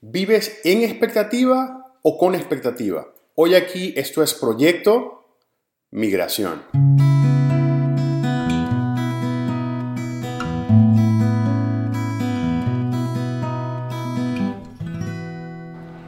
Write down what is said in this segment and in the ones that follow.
¿Vives en expectativa o con expectativa? Hoy aquí esto es Proyecto Migración.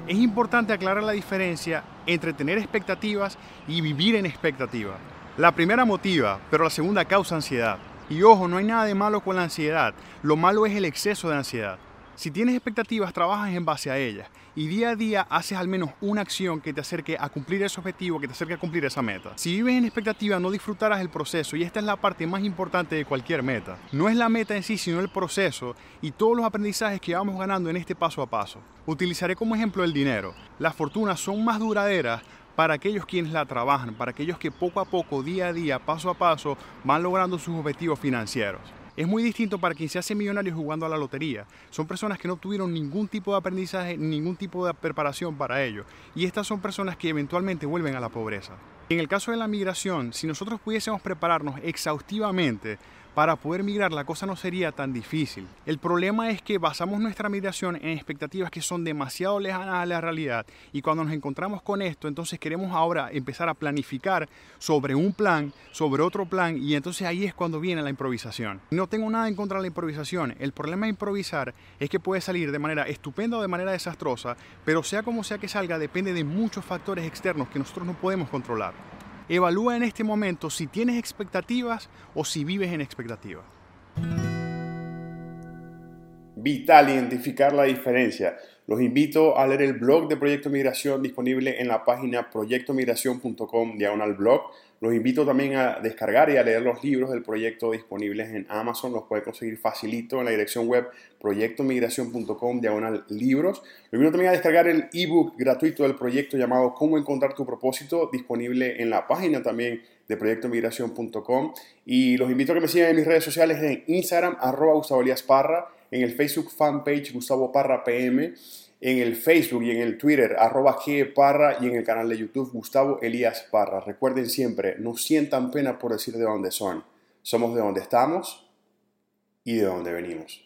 Es importante aclarar la diferencia entre tener expectativas y vivir en expectativa. La primera motiva, pero la segunda causa ansiedad. Y ojo, no hay nada de malo con la ansiedad, lo malo es el exceso de ansiedad. Si tienes expectativas, trabajas en base a ellas y día a día haces al menos una acción que te acerque a cumplir ese objetivo, que te acerque a cumplir esa meta. Si vives en expectativa, no disfrutarás el proceso y esta es la parte más importante de cualquier meta. No es la meta en sí, sino el proceso y todos los aprendizajes que vamos ganando en este paso a paso. Utilizaré como ejemplo el dinero. Las fortunas son más duraderas para aquellos quienes la trabajan, para aquellos que poco a poco, día a día, paso a paso, van logrando sus objetivos financieros. Es muy distinto para quien se hace millonario jugando a la lotería. Son personas que no tuvieron ningún tipo de aprendizaje, ningún tipo de preparación para ello. Y estas son personas que eventualmente vuelven a la pobreza. En el caso de la migración, si nosotros pudiésemos prepararnos exhaustivamente para poder migrar la cosa no sería tan difícil. El problema es que basamos nuestra migración en expectativas que son demasiado lejanas a la realidad y cuando nos encontramos con esto, entonces queremos ahora empezar a planificar sobre un plan, sobre otro plan y entonces ahí es cuando viene la improvisación. No tengo nada en contra de la improvisación, el problema de improvisar es que puede salir de manera estupenda o de manera desastrosa, pero sea como sea que salga depende de muchos factores externos que nosotros no podemos controlar. Evalúa en este momento si tienes expectativas o si vives en expectativa. Vital identificar la diferencia. Los invito a leer el blog de Proyecto Migración disponible en la página proyectomigración.com diagonal blog los invito también a descargar y a leer los libros del proyecto disponibles en Amazon. Los puede conseguir facilito en la dirección web proyectomigración.com diagonal libros. Los invito también a descargar el ebook gratuito del proyecto llamado Cómo encontrar tu propósito, disponible en la página también de proyectomigración.com. Y los invito a que me sigan en mis redes sociales en Instagram, arroba Gustavo Parra, en el Facebook fanpage Gustavo Parra PM en el Facebook y en el Twitter, arroba Parra y en el canal de YouTube Gustavo Elías Parra. Recuerden siempre, no sientan pena por decir de dónde son. Somos de donde estamos y de dónde venimos.